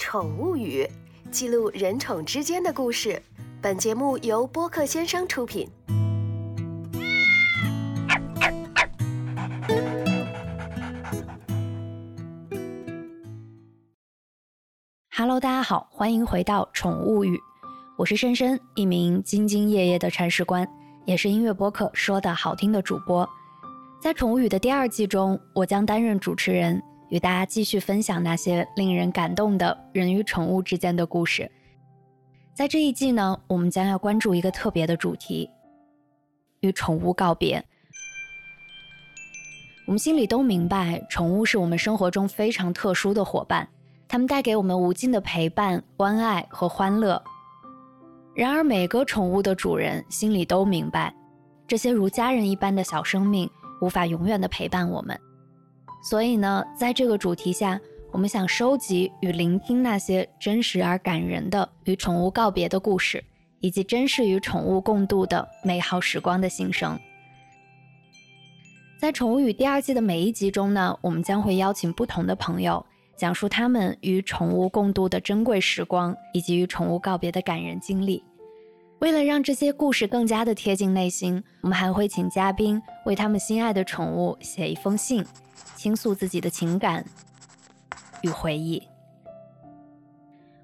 宠物语，记录人宠之间的故事。本节目由播客先生出品。Hello，大家好，欢迎回到宠物语，我是深深，一名兢兢业业的铲屎官，也是音乐播客说的好听的主播。在宠物语的第二季中，我将担任主持人。与大家继续分享那些令人感动的人与宠物之间的故事。在这一季呢，我们将要关注一个特别的主题——与宠物告别。我们心里都明白，宠物是我们生活中非常特殊的伙伴，它们带给我们无尽的陪伴、关爱和欢乐。然而，每个宠物的主人心里都明白，这些如家人一般的小生命无法永远的陪伴我们。所以呢，在这个主题下，我们想收集与聆听那些真实而感人的与宠物告别的故事，以及真实与宠物共度的美好时光的心声。在《宠物语》第二季的每一集中呢，我们将会邀请不同的朋友，讲述他们与宠物共度的珍贵时光，以及与宠物告别的感人经历。为了让这些故事更加的贴近内心，我们还会请嘉宾为他们心爱的宠物写一封信。倾诉自己的情感与回忆。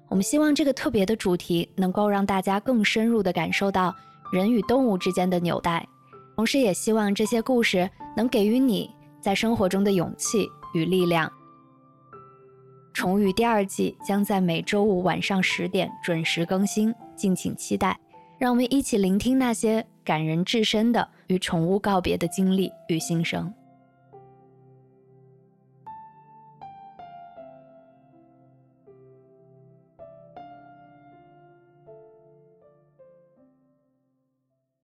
我们希望这个特别的主题能够让大家更深入的感受到人与动物之间的纽带，同时也希望这些故事能给予你在生活中的勇气与力量。宠物语第二季将在每周五晚上十点准时更新，敬请期待。让我们一起聆听那些感人至深的与宠物告别的经历与心声。